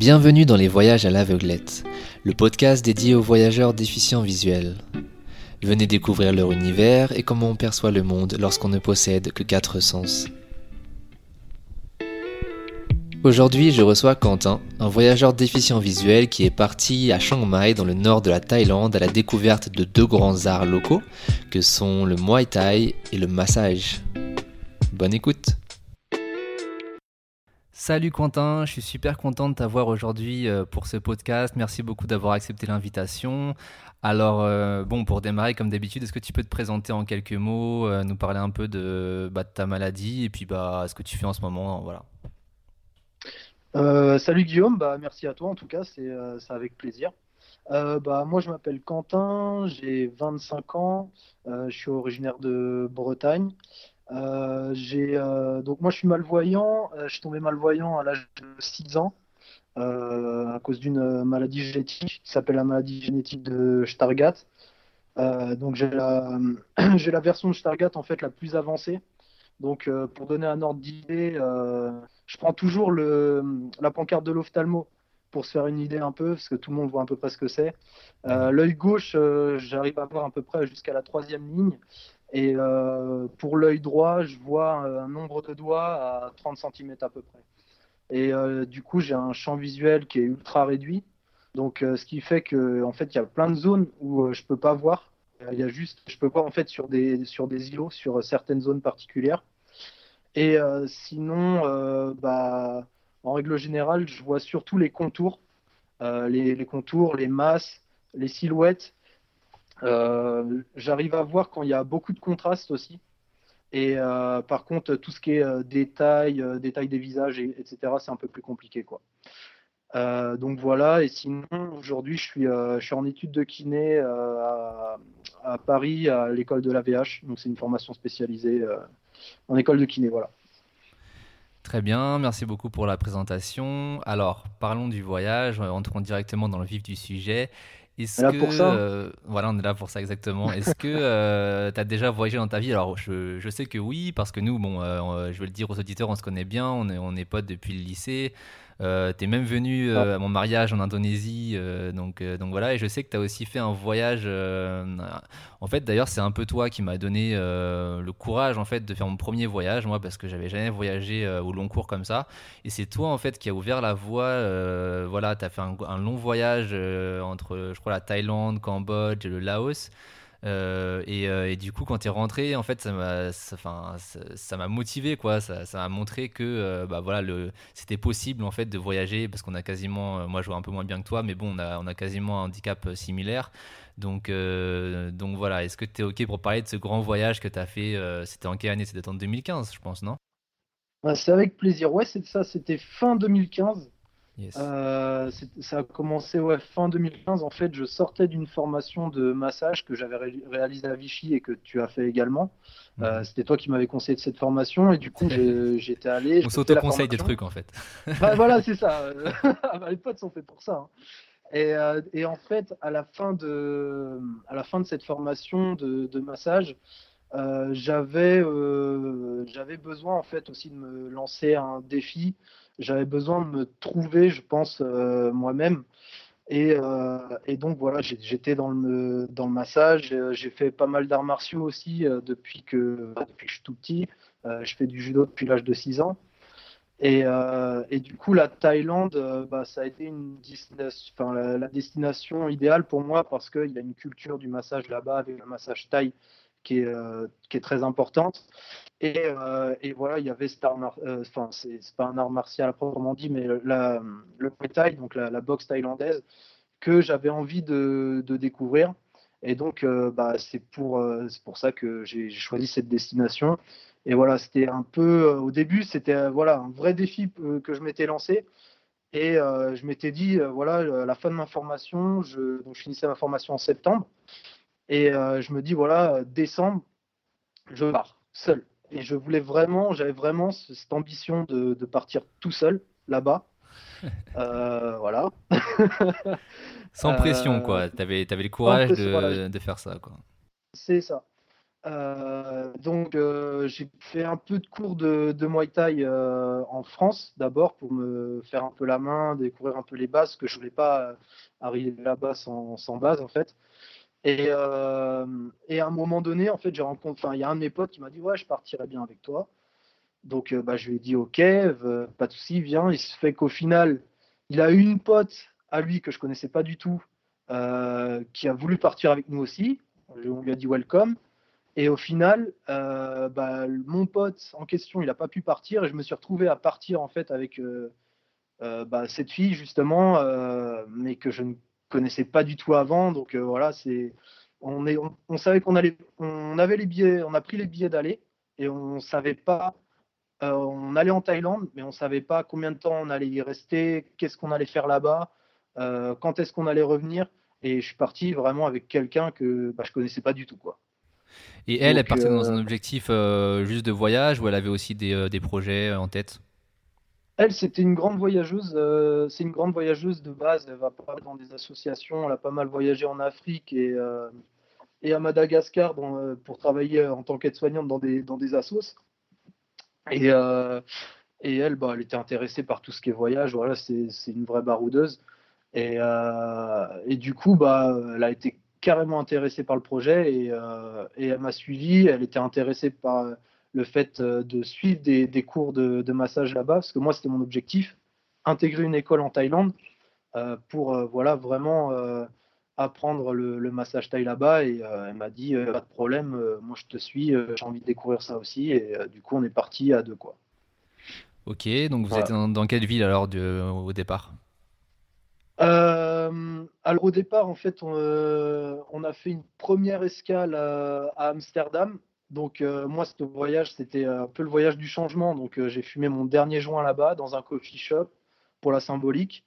Bienvenue dans les voyages à l'aveuglette, le podcast dédié aux voyageurs déficients visuels. Venez découvrir leur univers et comment on perçoit le monde lorsqu'on ne possède que quatre sens. Aujourd'hui, je reçois Quentin, un voyageur déficient visuel qui est parti à Chiang Mai dans le nord de la Thaïlande à la découverte de deux grands arts locaux que sont le Muay Thai et le massage. Bonne écoute Salut Quentin, je suis super content de t'avoir aujourd'hui euh, pour ce podcast. Merci beaucoup d'avoir accepté l'invitation. Alors, euh, bon, pour démarrer, comme d'habitude, est-ce que tu peux te présenter en quelques mots, euh, nous parler un peu de, bah, de ta maladie et puis bah, ce que tu fais en ce moment voilà. Salut Guillaume, bah, merci à toi en tout cas, c'est avec plaisir. Bah, moi je m'appelle Quentin, j'ai 25 ans, je suis originaire de Bretagne. J'ai donc moi je suis malvoyant, je suis tombé malvoyant à l'âge de 6 ans à cause d'une maladie génétique qui s'appelle la maladie génétique de Stargardt. donc j'ai la, version de Stargardt en fait la plus avancée. Donc, euh, pour donner un ordre d'idée, euh, je prends toujours la pancarte de l'ophtalmo pour se faire une idée un peu, parce que tout le monde voit à peu près ce que c'est. Euh, l'œil gauche, j'arrive à voir à peu près jusqu'à la troisième ligne. Et pour l'œil droit, je vois un nombre de doigts à 30 cm à peu près. Et du coup, j'ai un champ visuel qui est ultra réduit. Donc, ce qui fait que, en fait, il y a plein de zones où je peux pas voir. Il y a juste, je peux voir en fait sur des sur des îlots, sur certaines zones particulières. Et euh, sinon, euh, bah, en règle générale, je vois surtout les contours, euh, les, contours, les masses, les silhouettes. J'arrive à voir quand il y a beaucoup de contraste aussi. Et par contre, tout ce qui est détail, détail des visages, etc., c'est un peu plus compliqué. Quoi. donc voilà, et sinon, aujourd'hui, je suis, en études de kiné à, à, Paris, à l'école de l'AVH. Donc c'est une formation spécialisée en école de kiné. Voilà. Très bien, merci beaucoup pour la présentation. Alors, parlons du voyage, entrons directement dans le vif du sujet. Est-ce que, pour ça. Euh, voilà, on est là pour ça exactement. Est-ce que euh, tu as déjà voyagé dans ta vie? Alors, je, je, sais que oui, parce que nous, bon, euh, je vais le dire aux auditeurs, on se connaît bien, on est, on est potes depuis le lycée. Euh, tu es même venu euh, à mon mariage en Indonésie. Euh, donc, donc voilà, et je sais que tu as aussi fait un voyage. en fait, d'ailleurs, c'est un peu toi qui m'a donné le courage en fait, de faire mon premier voyage, moi, parce que j'avais jamais voyagé au long cours comme ça. Et c'est toi, en fait, qui a ouvert la voie. voilà, tu as fait un, un long voyage entre, je crois, la Thaïlande, Cambodge et le Laos. Euh, euh, et, du coup, quand tu es rentré, en fait, ça m'a, ça, ça m'a motivé, quoi. Ça, m'a montré que, euh, bah voilà, le, c'était possible en fait de voyager parce qu'on a quasiment, moi, je vois un peu moins bien que toi, mais bon, on a, on a quasiment un handicap similaire. Donc, donc voilà. Est-ce que tu es ok pour parler de ce grand voyage que tu as fait C'était en quelle année? C'était en 2015, je pense, non? C'est avec plaisir. Ouais, c'est ça. C'était fin 2015. Euh, ça a commencé ouais, fin 2015. En fait, je sortais d'une formation de massage que j'avais réalisée à Vichy et que tu as fait également. Euh, mhm. C'était toi qui m'avais conseillé de cette formation et du coup, j'étais allé. On s'auto-conseille des trucs en fait. Bah, voilà, c'est ça. Ah, bah, les potes sont faits pour ça. Hein. Et, euh, et, en fait, à la fin de, à la fin de cette formation de, de massage, j'avais j'avais besoin en fait aussi de me lancer un défi j'avais besoin de me trouver, je pense, euh, moi-même. Et, euh, et, donc voilà, j'étais dans le, dans le massage. J'ai fait pas mal d'arts martiaux aussi euh, depuis, que, depuis que je suis tout petit. je fais du judo depuis l'âge de 6 ans. Et, et, du coup, la Thaïlande, bah, ça a été une destination, la, la, destination idéale pour moi parce qu'il y a une culture du massage là-bas avec le massage thaï qui est, qui est très importante. Euh, et, voilà, il y avait cet euh, enfin, c'est pas un art martial proprement dit, mais la, le Muay Thai, donc la, boxe thaïlandaise, que j'avais envie de, découvrir. Et donc, euh, bah, c'est pour, pour ça que j'ai choisi cette destination. Et voilà, c'était un peu, au début, c'était voilà, un vrai défi que je m'étais lancé. Et je m'étais dit, voilà, à la fin de ma formation, donc je finissais ma formation en septembre. Et je me dis, voilà, décembre, je pars seul. Et je voulais vraiment, j'avais vraiment cette ambition de, partir tout seul là-bas. Euh, voilà. Sans pression, quoi. Euh, tu avais, avais, le courage de, de, faire ça, quoi. C'est ça. Euh, donc, euh, j'ai fait un peu de cours de, de Muay Thai euh, en France d'abord pour me faire un peu la main, découvrir un peu les bases, parce que je voulais pas arriver là-bas sans, sans, base en fait. Et, et, à un moment donné, en fait, j'ai rencontré, il y a un de mes potes qui m'a dit ouais, je partirais bien avec toi. Donc, bah, je lui ai dit ok, pas de souci, viens. Il se fait qu'au final, il a eu une pote à lui que je connaissais pas du tout, qui a voulu partir avec nous aussi. On lui a dit welcome. Et au final, euh, bah, mon pote en question, il n'a pas pu partir et je me suis retrouvé à partir en fait avec euh, euh, bah, cette fille justement, mais que je ne connaissais pas du tout avant. Donc voilà, c'est on, est, on, savait qu'on allait, on avait les billets, on a pris les billets d'aller et on savait pas. on allait en Thaïlande, mais on savait pas combien de temps on allait y rester, qu'est-ce qu'on allait faire là-bas, quand est-ce qu'on allait revenir. Et je suis parti vraiment avec quelqu'un que bah, je connaissais pas du tout quoi. Et elle, elle partait dans un euh, objectif euh, juste de voyage ou elle avait aussi des, euh, des projets en tête? Elle, c'était une grande voyageuse. c'est une grande voyageuse de base. Elle va pas dans des associations. Elle a pas mal voyagé en Afrique et, et à Madagascar pour travailler en tant qu'aide-soignante dans des, dans des assos. Et, et elle, bah, elle était intéressée par tout ce qui est voyage. Voilà, c'est, une vraie baroudeuse. Et, et du coup, bah, elle a été carrément intéressée par le projet et, euh, et elle m'a suivi. Elle était intéressée par le fait euh, de suivre des, des cours de, de massage là-bas, parce que moi, c'était mon objectif, intégrer une école en Thaïlande euh, pour voilà, vraiment apprendre le, le, massage thaï là-bas. Et elle m'a dit, pas de problème, moi je te suis, j'ai envie de découvrir ça aussi. Et du coup, on est parti à deux. quoi. Ok, donc vous êtes dans, dans, quelle ville alors au départ? Euh, alors au départ, en fait, on, euh, a fait une première escale à, Amsterdam. Donc euh, moi, ce voyage, c'était un peu le voyage du changement. Donc j'ai fumé mon dernier joint là-bas dans un coffee shop pour la symbolique.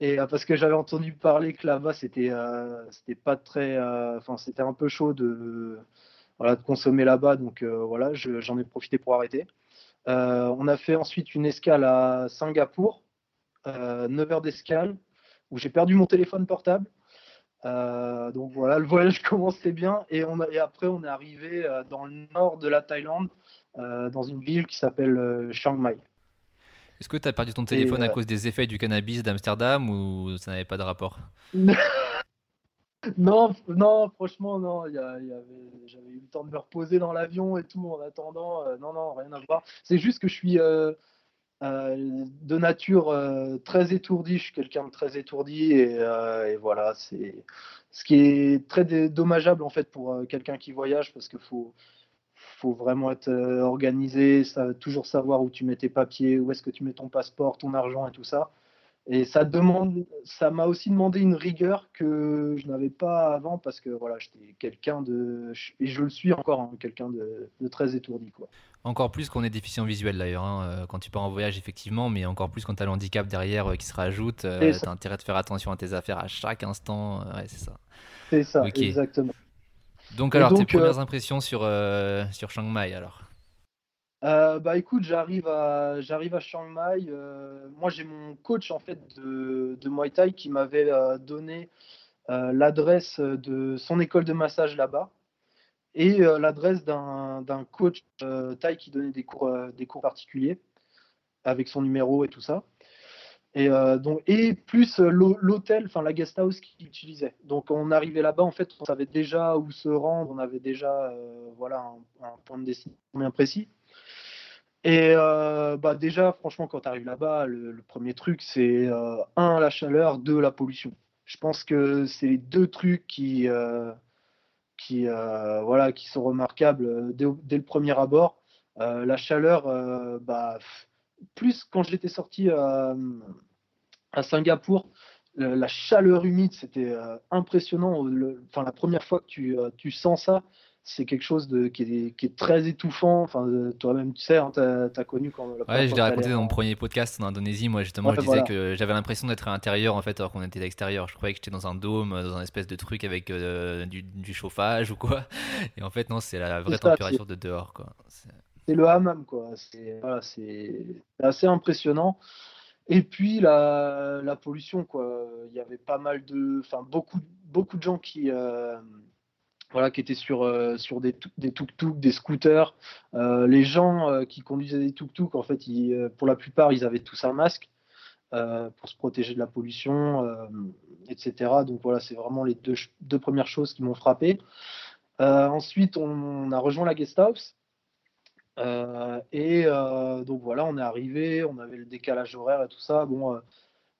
Et parce que j'avais entendu parler que là-bas, c'était c'était pas très, enfin c'était un peu chaud de voilà de consommer là-bas. Donc voilà, j'en ai profité pour arrêter. on a fait ensuite une escale à Singapour, 9 heures d'escale où j'ai perdu mon téléphone portable. Euh, donc voilà, le voyage commençait bien et, on et après on est arrivé euh, dans le nord de la Thaïlande, euh, dans une ville qui s'appelle Chiang Mai. Est-ce que tu as perdu ton téléphone à cause des effets du cannabis d'Amsterdam ou ça n'avait pas de rapport? Non, non, franchement, non. J'avais eu le temps de me reposer dans l'avion et tout en attendant. non, non, rien à voir. C'est juste que je suis, euh, de nature euh, très étourdi, je suis quelqu'un de très étourdi et, euh, voilà, ce qui est très dommageable en fait pour quelqu'un qui voyage parce qu'il faut, vraiment être organisé, toujours savoir où tu mets tes papiers, où est-ce que tu mets ton passeport, ton argent et tout ça. Et ça demande, ça m'a aussi demandé une rigueur que je n'avais pas avant parce que voilà, j'étais quelqu'un de, et je le suis encore, hein, quelqu'un de, très étourdi quoi. Encore plus qu'on est déficient visuel d'ailleurs, hein, euh, quand tu pars en voyage effectivement, mais encore plus quand tu as le handicap derrière euh, qui se rajoute, euh, tu as intérêt de faire attention à tes affaires à chaque instant, ouais, c'est ça. C'est ça, exactement. Donc alors, tes premières impressions sur, sur Chiang Mai alors? Euh, bah écoute, j'arrive à, j'arrive à Chiang Mai. Euh, moi, j'ai mon coach en fait de, de Muay Thai qui m'avait euh, donné l'adresse de son école de massage là-bas et l'adresse d'un, coach Thai qui donnait des cours, des cours particuliers avec son numéro et tout ça. Et, donc, et plus l'hôtel, enfin la guest house qu'il utilisait. Donc on arrivait là-bas, en fait, on savait déjà où se rendre, on avait déjà voilà, un, un point de destination bien précis. Et euh, bah déjà, franchement, quand tu arrives là-bas, le, premier truc, c'est euh, un, la chaleur, deux, la pollution. Je pense que c'est les deux trucs qui, euh, qui, voilà, qui sont remarquables dès, le premier abord. la chaleur, bah, plus quand j'étais sorti à, à Singapour, la chaleur humide, c'était impressionnant. Enfin, la première fois que tu, tu sens ça, c'est quelque chose de, qui, est, très étouffant. Enfin, toi-même, tu sais, hein, tu as, connu quand. Ouais, je l'ai raconté dans mon premier podcast en Indonésie. Moi, justement, je disais que j'avais l'impression d'être à l'intérieur, en fait, alors qu'on était à l'extérieur. Je croyais que j'étais dans un dôme, dans un espèce de truc avec euh, du, chauffage ou quoi. Et en fait, non, c'est la vraie température de dehors, quoi. C'est le hammam, quoi. C'est assez impressionnant. Et puis la, la pollution, quoi. Il y avait pas mal de, enfin beaucoup, beaucoup de gens qui, euh, voilà, qui étaient sur, sur des, des tuk-tuk, des scooters. les gens qui conduisaient des tuk-tuk, en fait, pour la plupart, ils avaient tous un masque pour se protéger de la pollution, etc. Donc voilà, c'est vraiment les deux, deux, premières choses qui m'ont frappé. ensuite, on, a rejoint la guest house. et donc voilà, on est arrivé, on avait le décalage horaire et tout ça. Bon,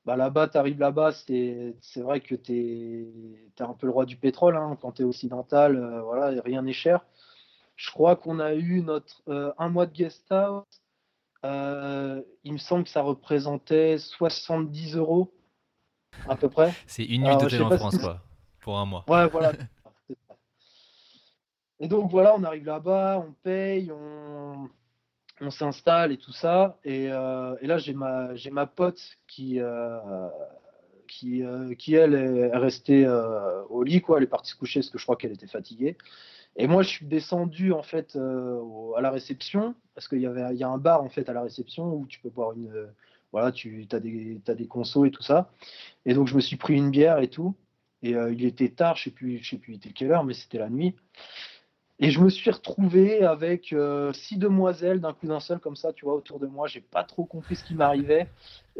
bah là-bas, tu arrives là-bas, c'est vrai que tu es, un peu le roi du pétrole hein, quand tu es occidental, euh, voilà, rien n'est cher. Je crois qu'on a eu notre euh, un mois de guest house. Euh, il me semble que ça représentait 70 euros à peu près. C'est une nuit d'hôtel en France, quoi, pour un mois. Ouais, voilà. Et donc voilà, on arrive là-bas, on paye, on, on s'installe et tout ça. Et, euh, là, j'ai ma, j'ai ma pote qui, euh, qui, euh, qui, elle, est restée au lit, quoi. Elle est partie se coucher parce que je crois qu'elle était fatiguée. Et moi, je suis descendu, en fait, à la réception, parce qu'il y, avait, y a un bar, en fait, à la réception où tu peux boire une. voilà, tu as des, as des consos et tout ça. Et donc, je me suis pris une bière et tout. Et il était tard, je sais sais plus quelle heure, mais c'était la nuit. Et je me suis retrouvé avec euh, six demoiselles d'un coup d'un seul, comme ça, tu vois, autour de moi. J'ai pas trop compris ce qui m'arrivait.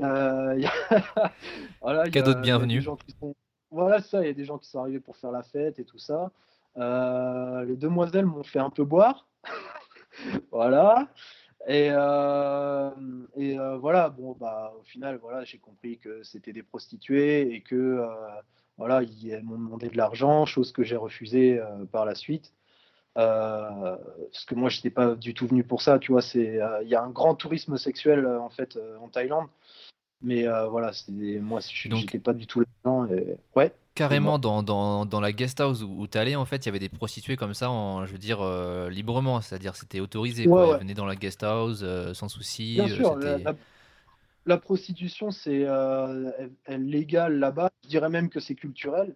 Euh, voilà, Cadeau de bienvenue. Voilà, ça, il y a des gens qui sont arrivés pour faire la fête et tout ça. Euh, les demoiselles m'ont fait un peu boire. voilà. Et, et voilà, bon, bah, au final, voilà, j'ai compris que c'était des prostituées et que voilà, ils m'ont demandé de l'argent, chose que j'ai refusée par la suite. Euh, parce que moi, je n'étais pas du tout venu pour ça. Tu vois, euh, il y a un grand tourisme sexuel euh, en fait en Thaïlande. Mais voilà, moi, je n'étais pas du tout là-dedans. Ouais. Carrément dans, dans, dans, la guest house où, tu allais, en fait, il y avait des prostituées comme ça, en, je veux dire, librement, c'est-à-dire c'était autorisé. Ouais, Elles venaient dans la guest house sans souci. Bien sûr, la, prostitution, c'est légal là-bas. Je dirais même que c'est culturel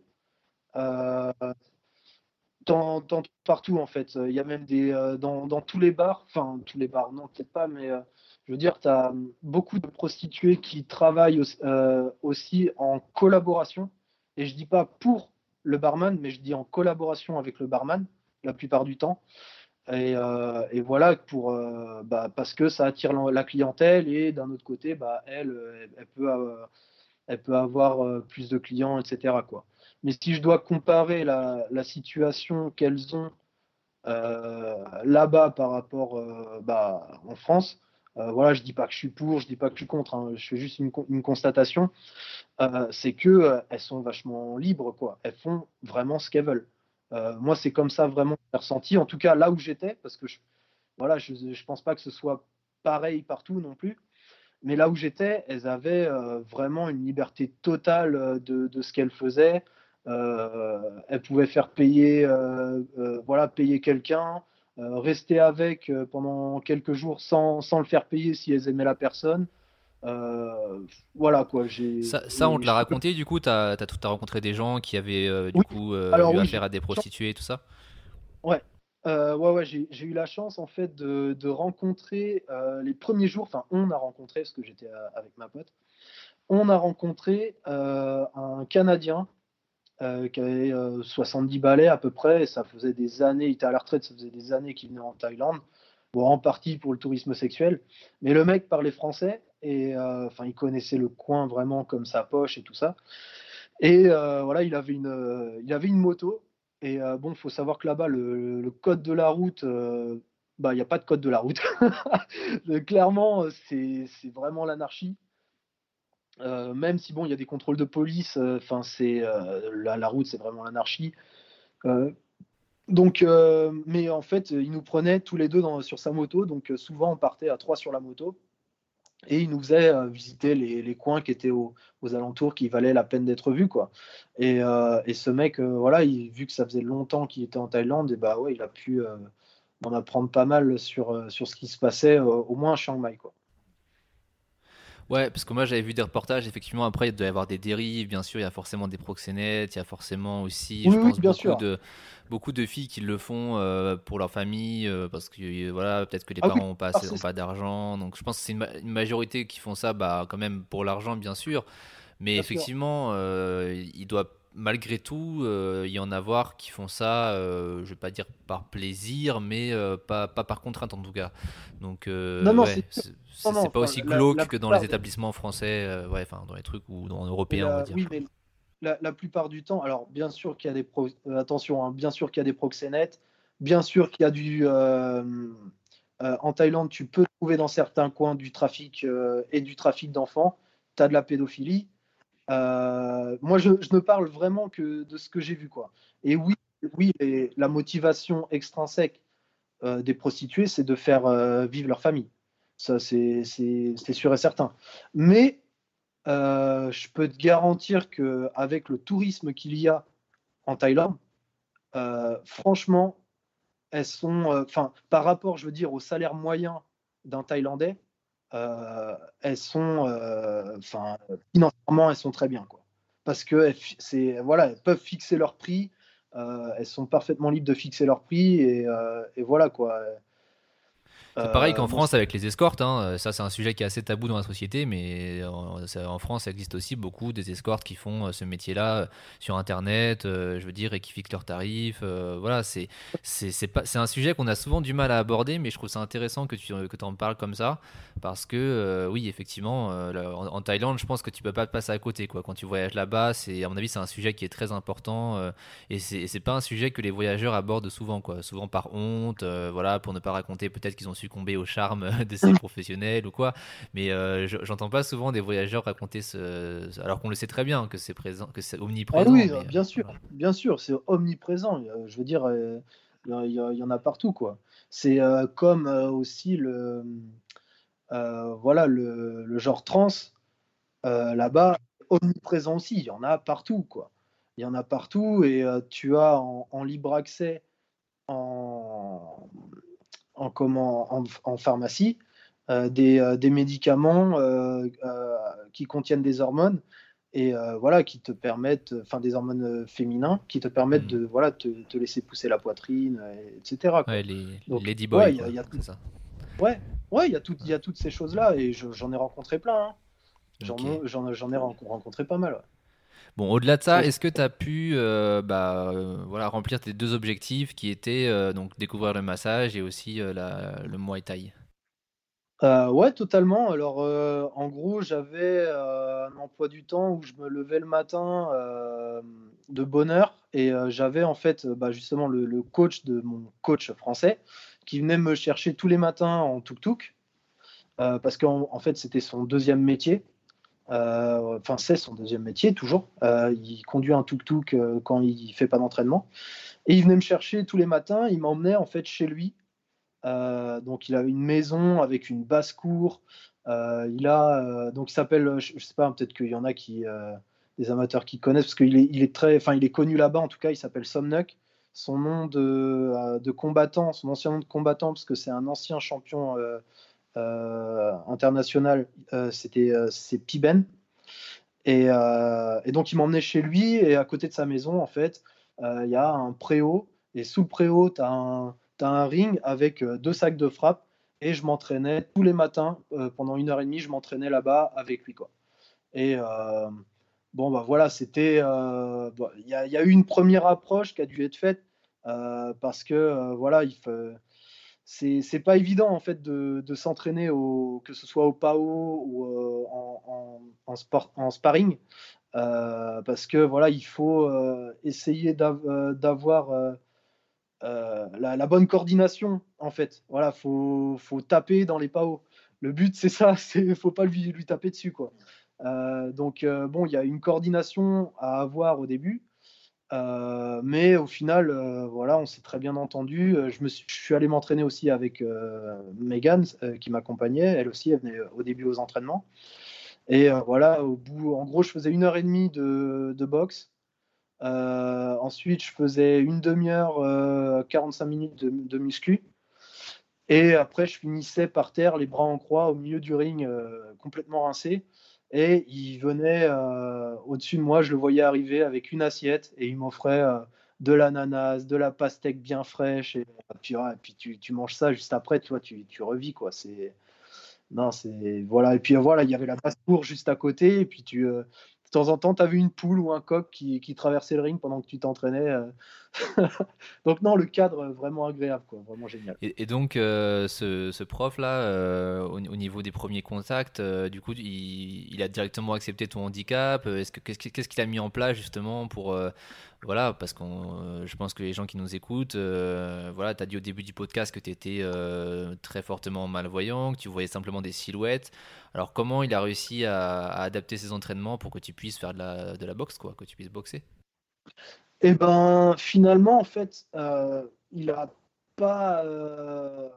partout en fait. Il y a même des euh, dans, tous les bars, enfin tous les bars, non peut-être pas, mais euh, je veux dire, tu as beaucoup de prostituées qui travaillent euh, aussi en collaboration. Et je dis pas pour le barman, mais je dis en collaboration avec le barman la plupart du temps. Et, voilà pour bah, parce que ça attire la clientèle et d'un autre côté, bah, elle, elle peut, elle peut avoir plus de clients, etc. Quoi. Mais si je dois comparer la, situation qu'elles ont euh, là-bas par rapport euh, bah, en France, euh, voilà, je dis pas que je suis pour, je dis pas que je suis contre, hein, je fais juste une, constatation, c'est que elles sont vachement libres, quoi. Elles font vraiment ce qu'elles veulent. moi, c'est comme ça vraiment ressenti. En tout cas, là où j'étais, parce que je, voilà, je, pense pas que ce soit pareil partout non plus. Mais là où j'étais, elles avaient vraiment une liberté totale de ce qu'elles faisaient. Euh, elle pouvait faire payer, euh, euh, voilà, payer quelqu'un, rester avec pendant quelques jours sans, sans, le faire payer si elles aimaient la personne. voilà quoi. Ça, ça, on te l'a raconté du coup Tu as, as, rencontré des gens qui avaient du coup eu affaire à des prostituées et tout ça Ouais, ouais, ouais j'ai eu la chance en fait de, de rencontrer les premiers jours, enfin on a rencontré, parce que j'étais avec ma pote, on a rencontré un Canadien euh, qui avait 70 euh, balais à peu près, et ça faisait des années, il était à la retraite, ça faisait des années qu'il venait en Thaïlande, bon, en partie pour le tourisme sexuel, mais le mec parlait français, et euh, enfin, il connaissait le coin vraiment comme sa poche et tout ça. Et voilà, il avait une, il avait une moto, et bon, faut savoir que là-bas, le, code de la route, bah, il n'y a pas de code de la route. Clairement, c'est vraiment l'anarchie. Euh, même si bon, il y a des contrôles de police, euh, enfin c'est euh, la, route, c'est vraiment l'anarchie. donc, mais en fait, il nous prenait tous les deux sur sa moto, donc souvent on partait à trois sur la moto, et il nous faisait visiter les, coins qui étaient aux alentours, qui valaient la peine d'être vus, quoi. Et, ce mec, voilà, il, vu que ça faisait longtemps qu'il était en Thaïlande, et bah ouais, il a pu en apprendre pas mal sur, sur ce qui se passait, au moins à Chiang Mai, quoi. Ouais, parce que moi j'avais vu des reportages, effectivement, après il doit y avoir des dérives, bien sûr, il y a forcément des proxénètes, il y a forcément aussi, je pense, beaucoup, De, beaucoup de filles qui le font euh, pour leur famille, euh, parce que euh, voilà, peut-être que les ah parents n'ont pas, ah, pas d'argent, donc je pense que c'est une, majorité qui font ça bah, quand même pour l'argent, bien sûr, mais effectivement, il doit malgré tout, il y en a voir qui font ça, je vais pas dire par plaisir, mais pas, pas, par contrainte en tout cas. Donc, non, non, c'est pas aussi glauque que dans les établissements français, ouais, enfin dans les trucs ou dans européens, on va dire. Oui, mais la, plupart du temps, alors bien sûr qu'il y a des attention, hein, bien sûr qu'il y a des proxénètes, bien sûr qu'il y a du en Thaïlande, tu peux trouver dans certains coins du trafic et du trafic d'enfants. Tu as de la pédophilie. Euh, moi, je, ne parle vraiment que de ce que j'ai vu. Quoi. Et oui, oui la motivation extrinsèque euh, des prostituées, c'est de faire euh, vivre leur famille. Ça, c'est sûr et certain. Mais je peux te garantir qu'avec le tourisme qu'il y a en Thaïlande, franchement, elles sont, enfin, par rapport, je veux dire, au salaire moyen d'un Thaïlandais, elles sont, euh, enfin, financièrement, elles sont très bien, quoi. Parce que c'est, voilà, elles peuvent fixer leur prix, euh, elles sont parfaitement libres de fixer leur prix et, et voilà, quoi. C'est pareil qu'en euh, France avec les escortes. Hein. Ça, c'est un sujet qui est assez tabou dans la société, mais en, France, il existe aussi beaucoup des escortes qui font euh, ce métier-là euh, sur Internet, je veux dire, et qui fixent leurs tarifs. voilà, c'est c'est un sujet qu'on a souvent du mal à aborder, mais je trouve ça intéressant que tu que en parles comme ça, parce que oui, effectivement, en, Thaïlande, je pense que tu peux pas te passer à côté. Quoi. Quand tu voyages là-bas, c'est à mon avis, c'est un sujet qui est très important, et c'est pas un sujet que les voyageurs abordent souvent, quoi. Souvent par honte, voilà, pour ne pas raconter peut-être qu'ils ont su succomber au charme de ces professionnels ou quoi. Mais euh, j'entends pas souvent des voyageurs raconter ce, alors qu'on le sait très bien que c'est présent, que c'est omniprésent. Ah oui, bien sûr, bien sûr, c'est omniprésent. Je veux dire, euh, il y, en a partout quoi. C'est euh, comme aussi le, voilà, le, le, genre trans là-bas, omniprésent aussi. Il y en a partout quoi. Il y en a partout et tu as en libre accès en, en, comment, en, pharmacie euh, des, euh, des, médicaments euh, qui contiennent des hormones et voilà qui te permettent, enfin des hormones féminins qui te permettent hmm. de voilà te, te, laisser pousser la poitrine, etc. Ouais, les, Donc, ouais, il y a, tout ça. Ouais, ouais, il y a il y a toutes ces choses là et j'en ai rencontré plein. Hein. J'en ai rencontré pas mal. Bon, au-delà de ça, est-ce que tu as pu euh, bah, euh, voilà, remplir tes deux objectifs qui étaient euh, donc découvrir le massage et aussi le Muay Thai? Ouais, totalement. Alors, en gros, j'avais un emploi du temps où je me levais le matin de bonne heure et j'avais en fait bah, justement le, coach de mon coach français qui venait me chercher tous les matins en tuk-tuk parce qu'en en fait, c'était son deuxième métier. Euh, enfin, c'est son deuxième métier, toujours. Euh, il conduit un tuk-tuk euh, quand il fait pas d'entraînement. Et il venait me chercher tous les matins. Il m'emmenait en fait chez lui. donc, il a une maison avec une basse-cour. il a donc s'appelle, je, sais pas, peut-être qu'il y en a qui des amateurs qui connaissent parce qu'il est, il est très, enfin, il est connu là-bas. En tout cas, il s'appelle Somnuk. Son nom de, combattant, son ancien nom de combattant, parce que c'est un ancien champion international, euh, c'était euh, c'est Piben. Et, et, donc il m'emmenait chez lui et à côté de sa maison, en fait, il y a un préau. Et sous le préau, tu as un, un ring avec deux sacs de frappe et je m'entraînais tous les matins pendant une heure et demie je m'entraînais là-bas avec lui quoi et bon bah voilà c'était il y, y, a eu une première approche qui a dû être faite parce que voilà il c'est pas évident en fait de, de s'entraîner que ce soit au PAO ou euh, en, en, sport, en sparring. Euh, parce que voilà il faut euh, essayer d'avoir la, la, bonne coordination en fait. Voilà faut, faut taper dans les PAO le but c'est ça c'est faut pas lui, lui taper dessus quoi. Donc bon il y a une coordination à avoir au début euh, mais au final, euh, voilà, on s'est très bien entendu. Euh, je, me suis, allé m'entraîner aussi avec Megan qui m'accompagnait. Elle aussi, elle venait au début aux entraînements. Et voilà, au bout, en gros, je faisais une heure et demie de, de boxe. ensuite, je faisais une demi-heure, 45 minutes de, de, muscu. Et après, je finissais par terre, les bras en croix, au milieu du ring, complètement rincé. Et il venait euh, au-dessus de moi, je le voyais arriver avec une assiette et il m'offrait euh, de l'ananas, de la pastèque bien fraîche. Et, puis, tu, manges ça juste après, tu vois, tu, revis quoi. C'est non, c'est voilà. Et puis voilà, il y avait la basse-cour juste à côté. Et puis tu, euh, de temps en temps, tu vu une poule ou un coq qui, traversait le ring pendant que tu t'entraînais. Euh. donc non, le cadre vraiment agréable, quoi, vraiment génial. Et, donc euh, ce, prof-là, euh, au, niveau des premiers contacts, du coup, il, a directement accepté ton handicap. Est-ce que qu'est-ce qu'il a mis en place justement pour voilà, parce que je pense que les gens qui nous écoutent, voilà, tu as dit au début du podcast que tu étais très fortement malvoyant, que tu voyais simplement des silhouettes. Alors comment il a réussi à, adapter ses entraînements pour que tu puisses faire de la, de la boxe, quoi, que tu puisses boxer? Eh ben finalement, en fait, euh, il n'a pas, euh,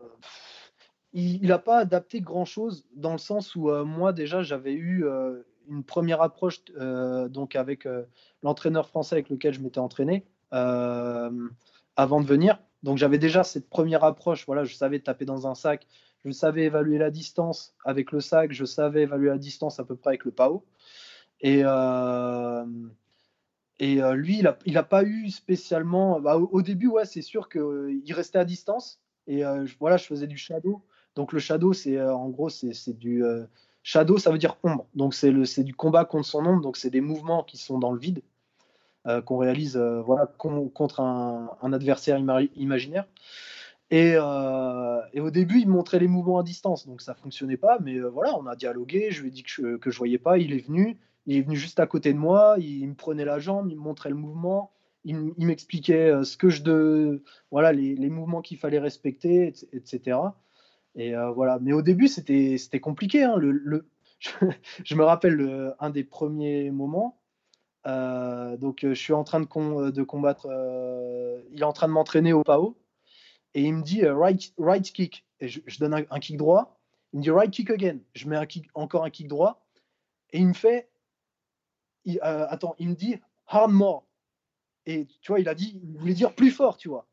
il, a pas adapté grand-chose dans le sens où euh, moi déjà j'avais eu une première approche donc avec l'entraîneur français avec lequel je m'étais entraîné avant de venir. Donc j'avais déjà cette première approche. Voilà, je savais taper dans un sac, je savais évaluer la distance avec le sac, je savais évaluer la distance à peu près avec le PAO. Et, euh, et euh, lui, il n'a pas eu spécialement. Bah, au, début, ouais, c'est sûr qu'il euh, restait à distance. Et voilà, je faisais du shadow. Donc le shadow, c'est en gros, c'est du. shadow, ça veut dire ombre. Donc c'est du combat contre son ombre. Donc c'est des mouvements qui sont dans le vide. Qu'on réalise voilà, contre un, adversaire imaginaire. Euh, et, au début, il me montrait les mouvements à distance, donc ça fonctionnait pas. Mais euh, voilà, on a dialogué. Je lui ai dit que je, que voyais pas. Il est venu. Il est venu juste à côté de moi. Il, me prenait la jambe, il me montrait le mouvement. Il, m'expliquait euh, ce que je de, voilà, les, mouvements qu'il fallait respecter, etc. Et voilà. Mais au début, c'était c'était compliqué. Hein. Le, je, me rappelle un des premiers moments. Donc, je suis en train de, de combattre. il est en train de m'entraîner au PAO et il me dit euh, right, right kick. Et je, donne un, kick droit. Il me dit right kick again. Je mets encore un kick droit. Et il me fait. Euh, attends, il me dit hard more. Et tu vois, il a dit, il voulait dire plus fort, tu vois.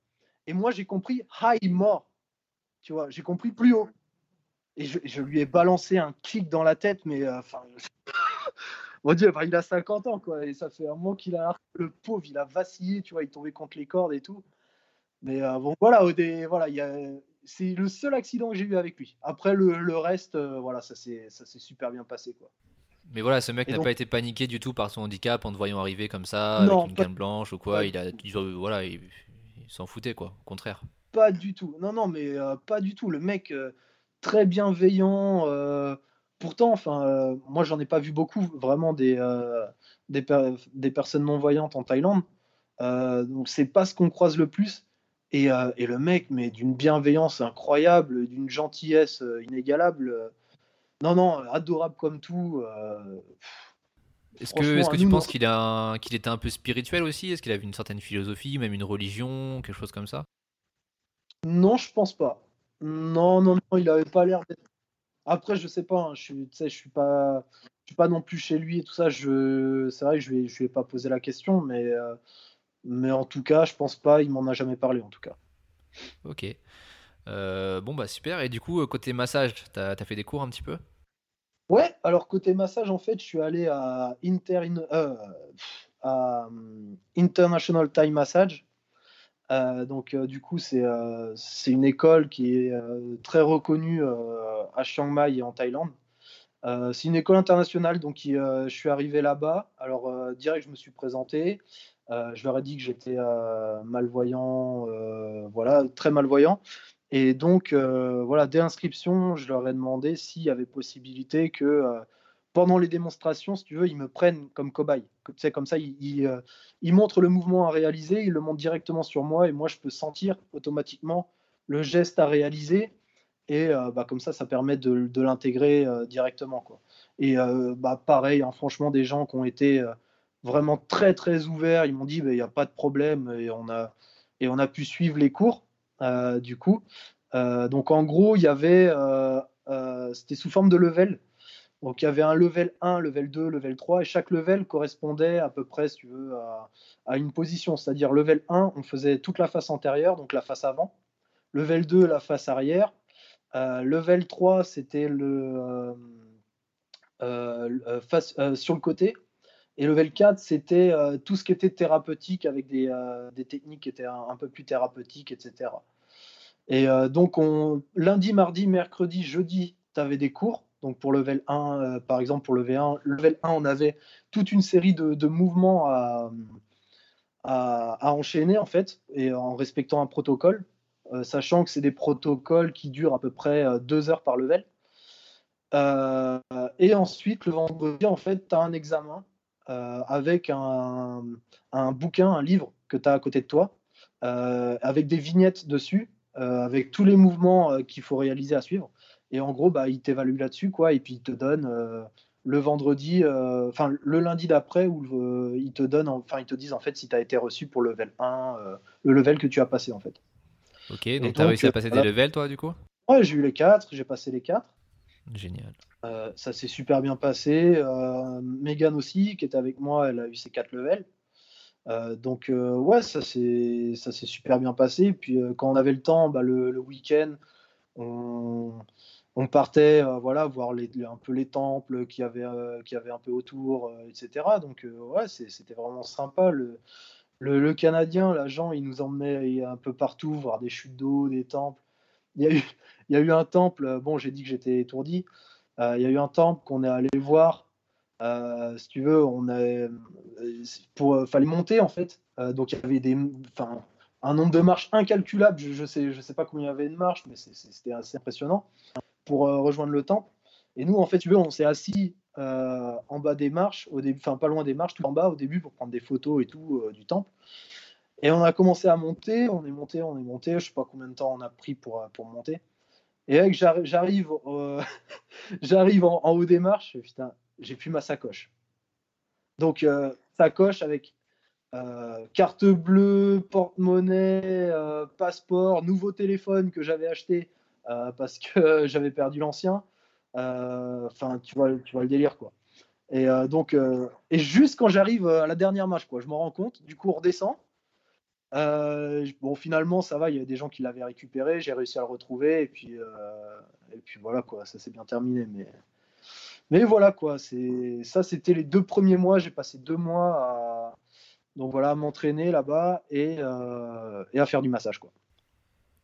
Et moi, j'ai compris high more. Tu vois, j'ai compris plus haut. Et je, lui ai balancé un kick dans la tête, mais euh, Mon Dieu, il a 50 ans, quoi. Et ça fait un moment qu'il a. Le pauvre, il a vacillé, tu vois, il tombait contre les cordes et tout. Mais euh, bon, voilà, voilà c'est le seul accident que j'ai eu avec lui. Après, le, reste, euh, voilà, ça s'est super bien passé. Quoi. Mais voilà, ce mec n'a pas été paniqué du tout par son handicap en te voyant arriver comme ça, avec une canne blanche ou quoi. Il a, voilà, il, s'en foutait quoi, au contraire. Pas du tout. Non, non, mais euh, pas du tout. Le mec très bienveillant. Pourtant, enfin, moi, j'en ai pas vu beaucoup vraiment des des, des, personnes non voyantes en Thaïlande. donc, c'est pas ce qu'on croise le plus. Euh, et, le mec, mais d'une bienveillance incroyable, d'une gentillesse euh, inégalable. Non, non, adorable comme tout. Euh, est-ce que, est que tu penses qu'il qu'il était un peu spirituel aussi? Est-ce qu'il avait une certaine philosophie, même une religion, quelque chose comme ça? Non, je pense pas. Non, non, non, il avait pas l'air d'être. Après, je sais pas, hein, je suis, je suis pas, je suis pas non plus chez lui et tout ça. Je, c'est vrai que je lui, je lui ai pas posé la question, mais mais en tout cas, je pense pas, il m'en a jamais parlé en tout cas. Ok. Euh, bon, bah super. Et du coup, euh, côté massage, tu as, fait des cours un petit peu? Ouais, alors côté massage, en fait, je suis allé à, Inter, euh, à International Thai Massage. Donc, du coup, c'est une école qui est très reconnue à Chiang Mai et en Thaïlande. c'est une école internationale, donc je suis arrivé là-bas. Alors, direct, je me suis présenté. Euh, je leur ai dit que j'étais euh, malvoyant, euh, voilà, très malvoyant. Et donc, voilà, dès l'inscription, je leur ai demandé s'il y avait possibilité que pendant les démonstrations, si tu veux, ils me prennent comme cobaye. Tu comme ça, ils, montrent le mouvement à réaliser, ils le montrent directement sur moi et moi, je peux sentir automatiquement le geste à réaliser. Et bah, comme ça, ça permet de, l'intégrer directement. Quoi. Et bah, pareil, hein, franchement, des gens qui ont été vraiment très très ouverts. Ils m'ont dit, bah, il n'y a pas de problème et on a, et on a pu suivre les cours euh, du coup. Euh, donc en gros, il y avait, euh, c'était sous forme de level. Donc il y avait un level 1, level 2, level 3, et chaque level correspondait à peu près, si tu veux, à, une position. C'est-à-dire level 1, on faisait toute la face antérieure, donc la face avant. Level 2, la face arrière. level 3, c'était le face, sur le côté. Et level 4, c'était euh, tout ce qui était thérapeutique avec des, euh, techniques qui étaient un, peu plus thérapeutiques, etc. Et euh, donc, on, lundi, mardi, mercredi, jeudi, tu avais des cours. Donc pour level 1, par exemple, pour le V1, level 1, on avait toute une série de, mouvements à, enchaîner en fait, et en respectant un protocole, sachant que c'est des protocoles qui durent à peu près deux heures par level. et ensuite, le vendredi, en fait, tu as un examen avec un, un, bouquin, un livre que tu as à côté de toi, avec des vignettes dessus, avec tous les mouvements qu'il faut réaliser à suivre. Et en gros, bah, il t'évalue là-dessus, quoi. Et puis il te donne euh, le vendredi, euh, enfin le lundi d'après, où euh, ils te donnent, enfin ils te disent en fait si tu as été reçu pour le level 1, le level que tu as passé en fait. Ok, donc tu as réussi à passer des levels toi du coup? Ouais, j'ai eu les 4, j'ai passé les 4. Génial. ça s'est super bien passé. Megan aussi, qui était avec moi, elle a eu ses 4 levels. donc ouais, ça s'est super bien passé. Puis quand on avait le temps, bah, le, le week-end, on, on partait euh, voilà voir les, un peu les temples qui euh, qui avait un peu autour euh, etc donc ouais c'était vraiment sympa. Le, le, canadien l'agent il nous emmenait un peu partout voir des chutes d'eau des temples. Il y a eu il y a eu un temple bon j'ai dit que j'étais étourdi. Il y a eu un temple qu'on est allé voir. Si tu veux on a pour fallait monter en fait. Donc il y avait des enfin un nombre de marches incalculable je, je sais je sais pas combien il y avait de marches mais c'était assez impressionnant pour euh, rejoindre le temple. Et nous, en fait, tu veux, on s'est assis euh, en bas des marches, au début, enfin pas loin des marches, tout en bas au début pour prendre des photos et tout euh, du temple. Et on a commencé à monter, on est monté, on est monté, je sais pas combien de temps on a pris pour, pour monter. Et avec j'arrive, j'arrive en, haut des marches, putain, j'ai plus ma sacoche. Donc sacoche avec carte bleue, porte-monnaie, passeport, nouveau téléphone que j'avais acheté parce que j'avais perdu l'ancien. Euh, enfin, tu vois, tu vois le délire, quoi. Et euh, donc, et juste quand j'arrive à la dernière marche, quoi, je m'en rends compte. Du coup, on redescend. bon, finalement, ça va. Il y a des gens qui l'avaient récupéré. J'ai réussi à le retrouver. Et puis, et puis voilà, quoi. Ça s'est bien terminé. Mais, mais voilà, quoi. Ça. C'était les deux premiers mois. J'ai passé deux mois à voilà, m'entraîner là-bas et, et, à faire du massage, quoi.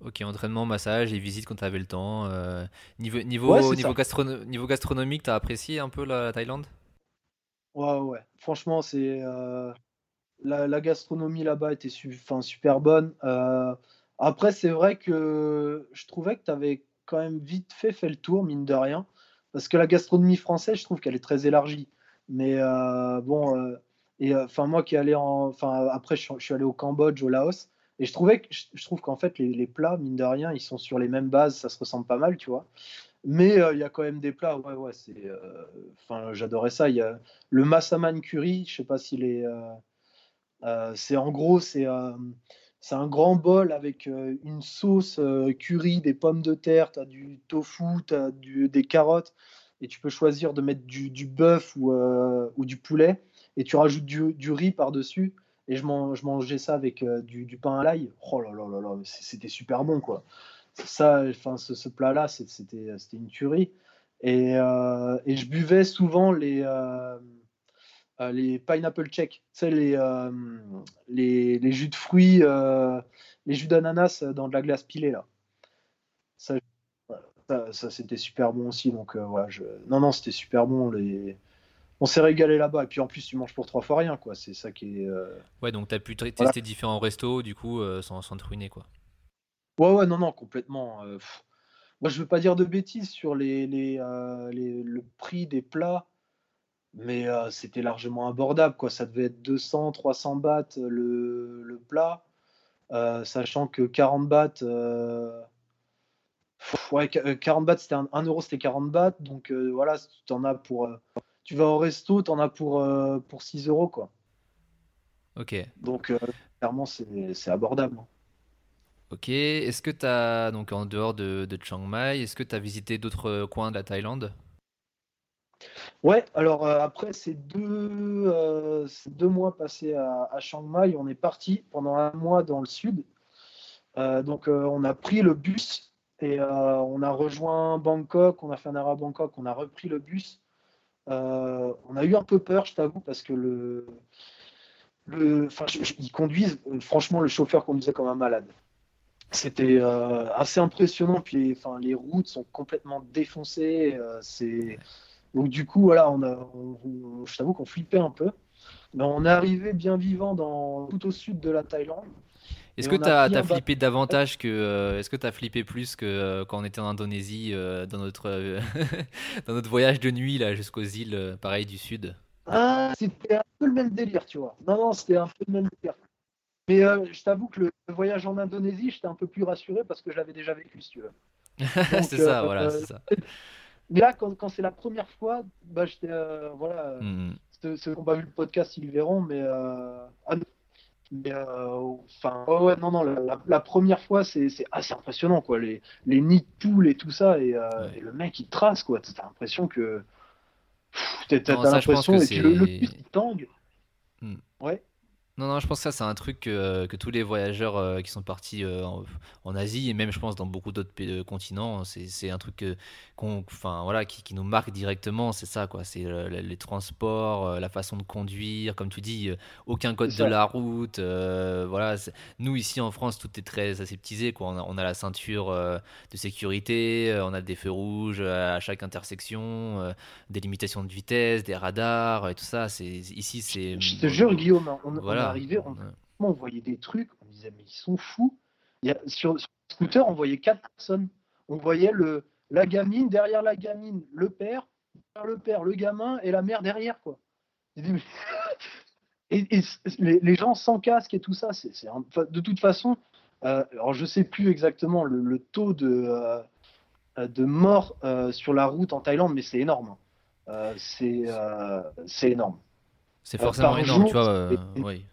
Ok, entraînement, massage et visite quand tu avais le temps. Euh, niveau, niveau, niveau, niveau gastronomique, tu as apprécié un peu la, Thaïlande? Ouais, ouais. Franchement, c'est euh, la, gastronomie là-bas était super bonne. Euh, après, c'est vrai que je trouvais que tu avais quand même vite fait fait le tour, mine de rien. Parce que la gastronomie française, je trouve qu'elle est très élargie. Mais bon, et enfin, moi qui allais en. Enfin, après, je suis allé au Cambodge, au Laos. Et je trouvais que je trouve qu'en fait les, plats mine de rien ils sont sur les mêmes bases, ça se ressemble pas mal, tu vois. Mais euh, il y a quand même des plats, ouais ouais, c'est, euh, enfin j'adorais ça. Il y a le massaman curry, je sais pas s'il est, euh, c'est en gros c'est c'est un grand bol avec une sauce curry, des pommes de terre, tu as du tofu, tu as du, des carottes, et tu peux choisir de mettre du, du bœuf ou, ou, du poulet, et tu rajoutes du, du riz par-dessus et je, mangeais ça avec euh, du, pain à l'ail. Oh là là là là, c'était super bon quoi. Ça, enfin ce, plat-là, c'était une tuerie. Et, euh, et, je buvais souvent les euh, les pineapple check, tu les, les, les jus de fruits, les jus d'ananas dans de la glace pilée là. Ça, ça, c'était super bon aussi. Donc voilà, je... non non, c'était super bon les on s'est régalé là-bas. Et puis en plus, tu manges pour trois fois rien, quoi. C'est ça qui est. Euh, ouais, donc tu as pu tester différents restos, du coup, euh, sans, sans, te ruiner, quoi. Ouais, ouais, non, non, complètement. Euh, moi, je veux pas dire de bêtises sur les, les, le prix des plats, mais c'était largement abordable, quoi. Ça devait être 200, 300 bahts le, le plat, sachant que 40 bahts. ouais, 40 bahts, c'était 1 euro, c'était 40 bahts. Donc voilà, tu en as pour tu vas au resto, tu en as pour, euh, pour 6 euros. Quoi. Ok. Donc, euh, clairement, c'est abordable. Hein. Ok. Est-ce que tu as, donc en dehors de, de Chiang Mai, est-ce que tu as visité d'autres coins de la Thaïlande? Ouais, alors euh, après ces deux, deux mois passés à, à, Chiang Mai, on est parti pendant un mois dans le sud. donc on a pris le bus et on a rejoint Bangkok, on a fait un arrêt à Bangkok, on a repris le bus euh, on a eu un peu peur, je t'avoue, parce que le, le, ils conduisent, franchement, le chauffeur conduisait comme un malade. c'était assez impressionnant. Puis, les routes sont complètement défoncées. donc du coup, on a, je t'avoue qu'on flippait un peu. Mais on est arrivé bien vivant dans, tout au sud de la Thaïlande. Est-ce que tu as, flippé davantage que. Euh, est-ce que tu as flippé plus que euh, quand on était en Indonésie euh, dans, notre, dans notre voyage de nuit là jusqu'aux îles, pareil, du sud? Ah, c'était un peu le même délire, tu vois. Non, non, c'était un peu le même délire. Mais je t'avoue que le, voyage en Indonésie, j'étais un peu plus rassuré parce que je l'avais déjà vécu, si tu veux. c'est ça, voilà, c'est ça. Mais là, quand, quand c'est la première fois, bah, j'étais. voilà. Mmh. Ceux qui n'ont pas vu le podcast, ils le verront, mais. Ah, mais euh, enfin, ouais, non, non, la, première fois, c'est assez impressionnant, quoi. Les, les nids de poules et tout ça, et, euh, le mec il trace, quoi. T'as l'impression que. T'as l'impression, et le, le plus il tangue. Hmm. Ouais. Non, non, je pense que ça, c'est un truc que, que, tous les voyageurs euh, qui sont partis euh, en, Asie, et même, je pense, dans beaucoup d'autres euh, continents, c'est un truc enfin, voilà, qui, qui, nous marque directement, c'est ça, quoi. C'est les transports, la façon de conduire, comme tu dis, aucun code de la route. voilà, nous, ici, en France, tout est très aseptisé, quoi. On a, on a la ceinture de sécurité, on a des feux rouges à chaque intersection, des limitations de vitesse, des radars, et tout ça. Ici, c'est... Je te jure, Guillaume, on, voilà arrivé, on, voyait des trucs, on disait, mais ils sont fous. Il y a, sur, sur le scooter, on voyait quatre personnes. On voyait le, la gamine, derrière la gamine, le père, le père, le gamin et la mère derrière, quoi. Et, les, gens sans casque et tout ça, c'est de toute façon, euh, alors je sais plus exactement le, taux de, euh, de morts euh, sur la route en Thaïlande, mais c'est énorme. Hein. c'est énorme. C'est forcément énorme, tu vois. oui.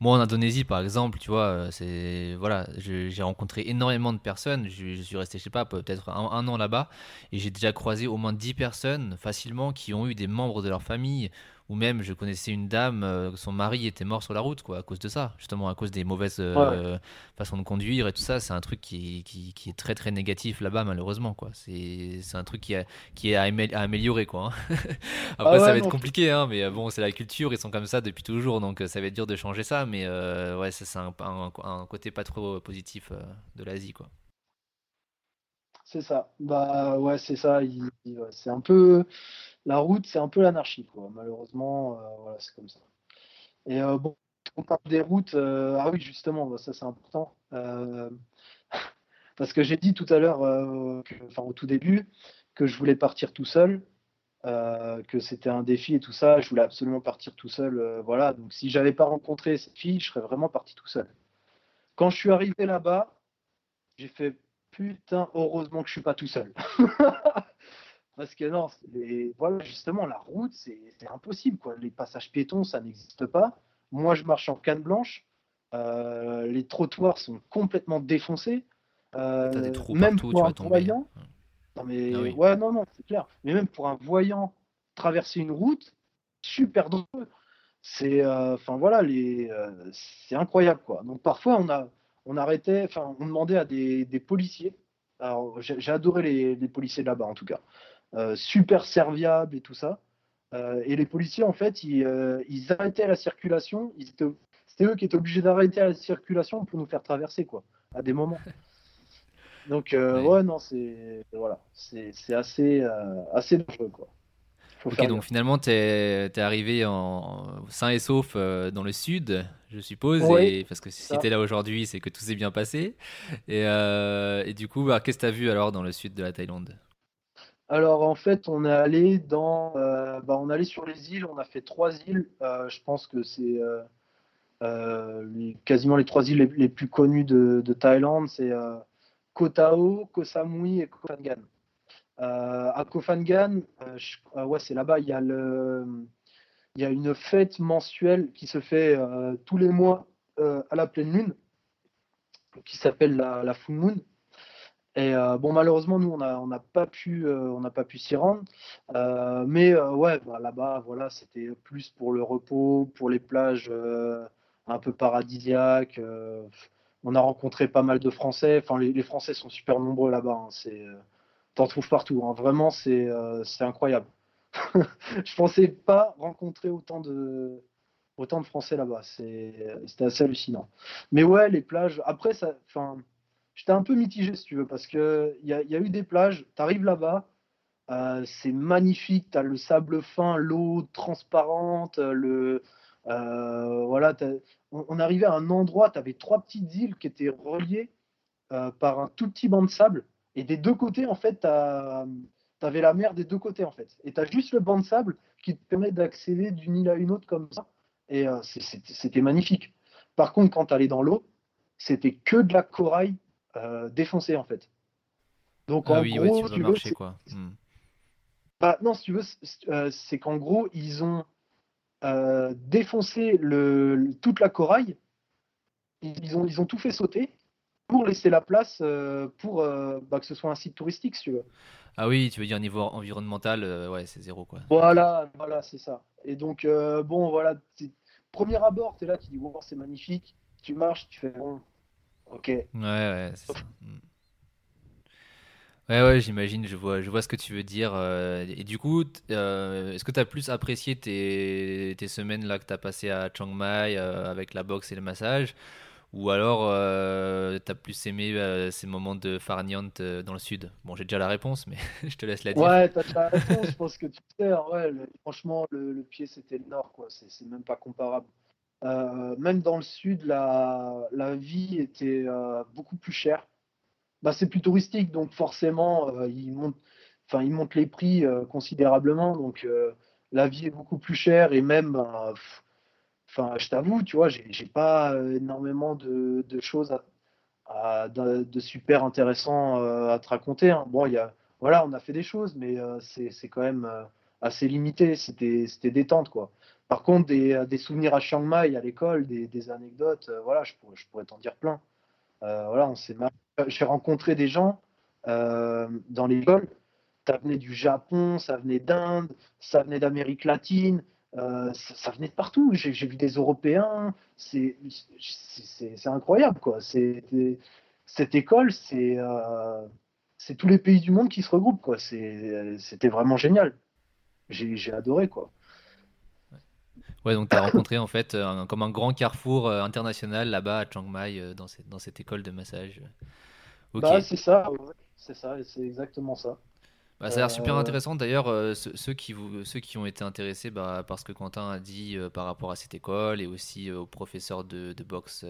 Moi, en Indonésie, par exemple, tu vois, euh, c'est voilà, j'ai rencontré énormément de personnes. Je, suis resté, je sais pas, peut-être un, an là-bas, et j'ai déjà croisé au moins 10 personnes facilement qui ont eu des membres de leur famille ou même je connaissais une dame, euh, son mari était mort sur la route, quoi, à cause de ça, justement, à cause des mauvaises euh, façons de conduire et tout ça. C'est un truc qui, qui, qui, est très très négatif là-bas, malheureusement, quoi. C'est un truc qui, a, qui est à, améliorer, quoi. Hein. Après, ah ça va être compliqué, hein, mais euh, bon, c'est la culture, ils sont comme ça depuis toujours, donc ça va être dur de changer ça, mais ouais, c'est un, un, un, côté pas trop positif de l'Asie, quoi. C'est ça. Bah ouais, c'est ça. C'est un peu la route, c'est un peu l'anarchie, quoi. Malheureusement, euh, voilà, c'est comme ça. Et euh, bon, on parle des routes. Euh, ah oui, justement, bah, ça c'est important. parce que j'ai dit tout à l'heure, enfin au tout début, que je voulais partir tout seul. que c'était un défi et tout ça, je voulais absolument partir tout seul. voilà, donc si j'avais pas rencontré cette fille, je serais vraiment parti tout seul. Quand je suis arrivé là-bas, j'ai fait putain, heureusement que je suis pas tout seul. Parce que non, voilà, justement, la route, c'est impossible. Quoi. Les passages piétons, ça n'existe pas. Moi, je marche en canne blanche. Euh, les trottoirs sont complètement défoncés. Euh, des trous même partout, pour un voyant. Non, mais ah ouais, non, non, c'est clair. Mais même pour un voyant traverser une route, super dangereux. C'est, euh, voilà, les, c'est incroyable quoi. Donc parfois on a, on arrêtait, enfin on demandait à des, des policiers. Alors j'ai adoré les, les policiers là-bas en tout cas. Euh, super serviable et tout ça. Euh, et les policiers, en fait, ils, euh, arrêtaient la circulation. C'était eux qui étaient obligés d'arrêter la circulation pour nous faire traverser, quoi, à des moments. Donc, ouais. non, c'est voilà, c'est assez, assez dangereux, quoi. ok, donc finalement, tu es, arrivé en sain et sauf dans le sud, je suppose, et, parce que si tu es là aujourd'hui, c'est que tout s'est bien passé. Et, et du coup, bah, qu'est-ce que tu as vu alors dans le sud de la Thaïlande? Alors en fait, on est allé dans, euh, bah, sur les îles. On a fait trois îles. Euh, je pense que c'est euh, quasiment les trois îles les, plus connues de, Thaïlande. C'est Koh Tao, Koh Samui et Koh Phangan. à Koh Phangan, ouais, c'est là-bas. Il y a le, il y a une fête mensuelle qui se fait tous les mois à la pleine lune, qui s'appelle la full moon. Et euh, bon, malheureusement, nous, on n'a on pas pu, euh, on n'a pas pu s'y rendre. Euh, mais ouais, bah, là-bas, voilà, c'était plus pour le repos, pour les plages un peu paradisiaques. on a rencontré pas mal de Français. Enfin, les, Français sont super nombreux là-bas. Hein. C'est, t'en trouves partout. Hein. Vraiment, c'est, c'est incroyable. Je pensais pas rencontrer autant de, autant de Français là-bas. C'est, c'était assez hallucinant. Mais ouais, les plages. Après, ça, enfin j'étais un peu mitigé, si tu veux, parce qu'il y a, y a eu des plages, tu arrives là-bas, euh, c'est magnifique, tu as le sable fin, l'eau transparente, le, euh, voilà, on, arrivait à un endroit, tu avais trois petites îles qui étaient reliées euh, par un tout petit banc de sable, et des deux côtés, en fait, tu avais la mer des deux côtés, en fait. Et tu as juste le banc de sable qui te permet d'accéder d'une île à une autre comme ça, et c'était magnifique. Par contre, quand tu allais dans l'eau, c'était que de la corail défoncée, en fait. Donc, ah en oui, gros, tu, marcher, quoi. Hmm. Bah, non, si tu veux, euh, c'est qu'en gros, ils ont euh, défoncé le, toute la corail. Ils ont, ils ont tout fait sauter pour laisser la place euh, pour bah, que ce soit un site touristique, si tu veux. Ah oui, tu veux dire niveau environnemental, ouais, c'est zéro quoi. Voilà, voilà, c'est ça. Et donc, bon, voilà, premier abord, tu es là, tu dis, wow, c'est magnifique. Tu marches, tu fais, bon, ok. Ouais, ouais, c'est ça. Hmm. Ouais, ouais, j'imagine, je vois, je vois ce que tu veux dire. Euh, et du coup, euh, est-ce que tu as plus apprécié tes, tes semaines là que tu as passées à Chiang Mai euh, avec la boxe et le massage Ou alors tu as plus aimé ces moments de farniente dans le sud? Bon, j'ai déjà la réponse, mais je te laisse la dire. Ouais, tu as la réponse, je pense que tu sais. Ouais, franchement, le, le pied c'était le nord, quoi. C'est même pas comparable. Même dans le sud, la, vie était beaucoup plus chère. Bah, c'est plus touristique, donc forcément, euh, ils, montent, ils montent les prix euh, considérablement. Donc, euh, la vie est beaucoup plus chère et même, ben, enfin, je t'avoue, tu vois, j'ai pas énormément de, choses à, de, super intéressant à te raconter. Hein. Bon, voilà, on a fait des choses, mais c'est quand même assez limité. C'était détente, quoi. Par contre, des, souvenirs à Chiang Mai à l'école, des, anecdotes, voilà, je pourrais, je t'en dire plein. voilà, on s'est j'ai rencontré des gens euh, dans l'école, ça venait du Japon, ça venait d'Inde, ça venait d'Amérique latine, euh, ça, venait de partout. J'ai vu des Européens, c'est incroyable quoi. Cette école, euh, c'est tous les pays du monde qui se regroupent quoi. C'était vraiment génial. J'ai adoré quoi. Ouais, donc tu as rencontré en fait comme un grand carrefour international là-bas à Chiang Mai dans, cette, dans cette école de massage. Bah, c'est ça, c'est ça, c'est exactement ça. Bah, ça a l'air super euh, intéressant. D'ailleurs, euh, ceux, qui vous, ceux qui ont été intéressés bah, parce que Quentin a dit euh, par rapport à cette école et aussi au professeur de, de boxe,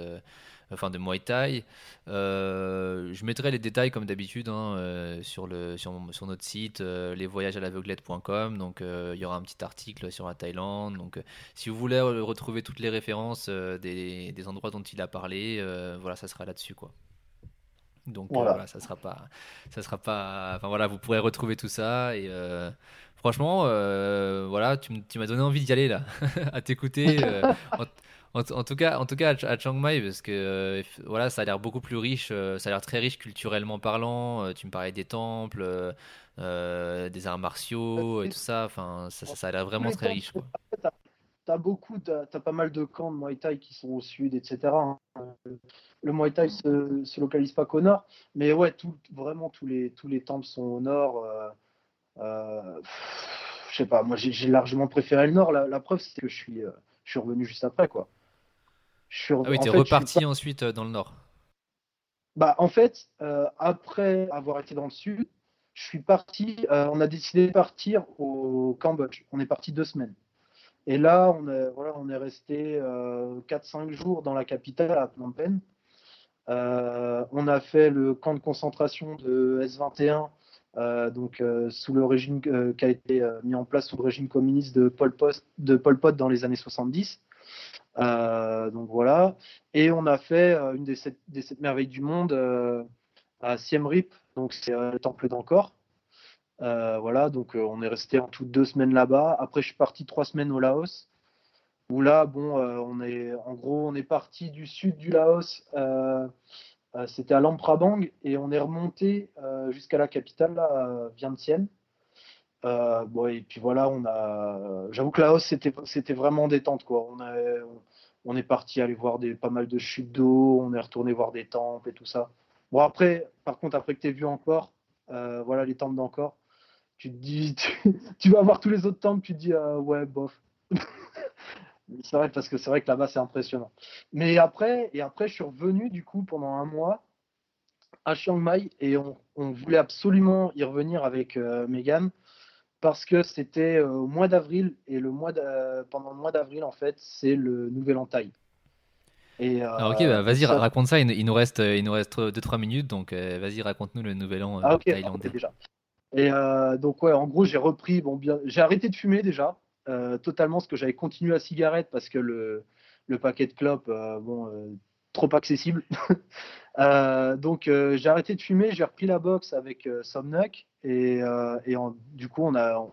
enfin de Muay Thai, je mettrai les détails comme d'habitude hein, sur, le, sur, sur, notre site, l'aveuglette.com. Donc, il y aura un petit article sur la Thaïlande. Donc, si vous voulez retrouver toutes les références des, des, endroits dont il a parlé, voilà, ça sera là-dessus. quoi. Donc euh, voilà. ça sera pas, ça sera pas. Enfin voilà, vous pourrez retrouver tout ça et euh, franchement, euh, voilà, tu, m'as donné envie d'y aller là, à t'écouter. En, tout cas, en tout cas à, Chiang Mai, parce que voilà, ça a l'air beaucoup plus riche, ça a l'air très riche culturellement parlant. tu me parlais des temples, des arts martiaux et tout ça. Enfin, ça, ça, a l'air vraiment très riche. Quoi t'as beaucoup, t'as as pas mal de camps de Muay Thai qui sont au sud, etc. Hein. Le Muay Thai se, se localise pas qu'au nord, mais ouais, tout, vraiment tous les, tous les temples sont au nord. Euh, euh, je sais pas, moi j'ai largement préféré le nord. La, preuve, c'est que je suis, euh, je suis revenu juste après, quoi. Je ah oui, t'es reparti ensuite dans le nord. Bah, en fait, après avoir été dans le sud, je suis parti. on a décidé de partir au Cambodge. On est parti deux semaines. Et là, on est, resté 4-5 euh, jours dans la capitale, à Phnom Penh. Euh, on a fait le camp de concentration de S21, euh, donc sous le régime qui a été mis en place sous le régime communiste de Pol Pot, de Pol Pot dans les années 70. donc voilà. Et on a fait une des sept, des sept merveilles du monde à Siem Reap, donc c'est le temple d'Angkor. Euh, voilà, donc euh, on est resté en tout deux semaines là-bas. Après, je suis parti trois semaines au Laos. Où là, bon, euh, on est, en gros, on est parti du sud du Laos. C'était à Lamprabang et on est remonté jusqu'à la capitale, là, Vientiane. bon, et puis voilà, on a. J'avoue que Laos, c'était, vraiment détente, quoi. On, on est parti aller voir des, pas mal de chutes d'eau, on est retourné voir des temples et tout ça. Bon, après, par contre, après que tu vu encore, voilà les temples d'encore, tu te dis, tu, vas voir tous les autres temples, tu te dis, euh, ouais, bof. c'est vrai, parce que c'est vrai que là-bas, c'est impressionnant. Mais après, et après, je suis revenu, du coup, pendant un mois, à Chiang Mai et on, voulait absolument y revenir avec Megan parce que c'était au mois d'avril et le mois pendant le mois d'avril en fait c'est le nouvel en Thaï. Et, ah, ok, bah, vas-y, raconte ça. Il, nous reste, il nous reste 2-3 minutes, donc vas-y, raconte-nous le nouvel an ah, thaïlandais. déjà. Et donc ouais, en gros, j'ai repris, bon j'ai arrêté de fumer déjà, totalement, parce que j'avais continué la cigarette parce que le, paquet de clopes, bon, trop accessible. Euh, donc euh, j'ai arrêté de fumer, j'ai repris la boxe avec euh, et, et du coup on a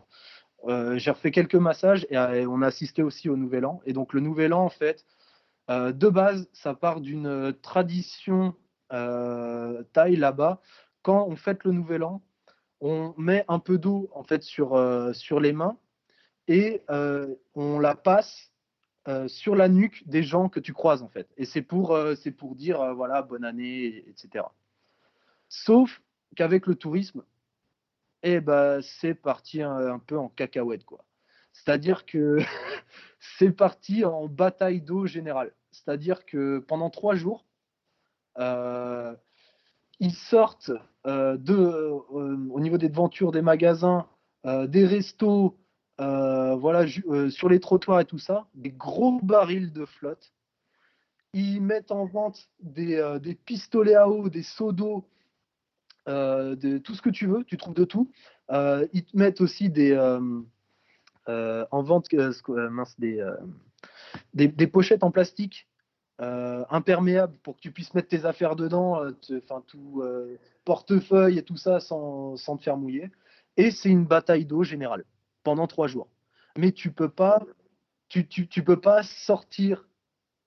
j'ai refait quelques massages et, on a assisté aussi au Nouvel An. Et donc le Nouvel An en fait, de base, ça part d'une tradition thaï là-bas. Quand on fête le Nouvel An, on met un peu d'eau en fait sur, sur les mains et on la passe euh, sur la nuque des gens que tu croises en fait. Et c'est pour, euh, c'est pour dire euh, voilà bonne année, etc. Sauf qu'avec le tourisme, eh ben, c'est parti un, peu en cacahuète quoi. C'est-à-dire que c'est parti en bataille d'eau générale. C'est-à-dire que pendant trois jours, ils sortent de, au niveau des devantures des magasins, des restos, euh, voilà, euh, sur les trottoirs et tout ça, des gros barils de flotte. Ils mettent en vente des, euh, pistolets à eau, des seaux d'eau, de, tout ce que tu veux, tu trouves de tout. ils te mettent aussi des, en vente des, pochettes en plastique imperméables pour que tu puisses mettre tes affaires dedans, tout portefeuille et tout ça sans, sans te faire mouiller. Et c'est une bataille d'eau générale pendant trois jours. Mais tu peux pas, tu, tu, peux pas sortir